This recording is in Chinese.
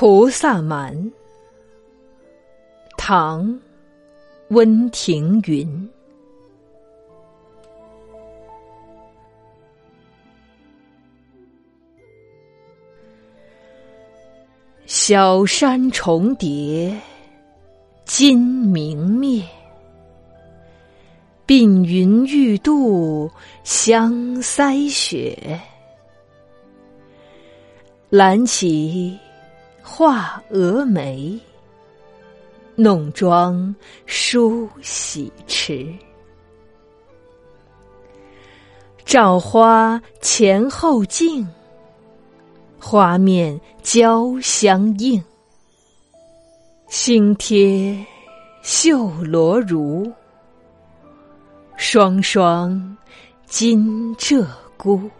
菩萨蛮，唐，温庭筠。小山重叠，金明灭。鬓云欲度香腮雪，揽起画蛾眉，弄妆梳洗迟。照花前后镜，花面交相映。新贴绣罗襦。双双，金鹧鸪。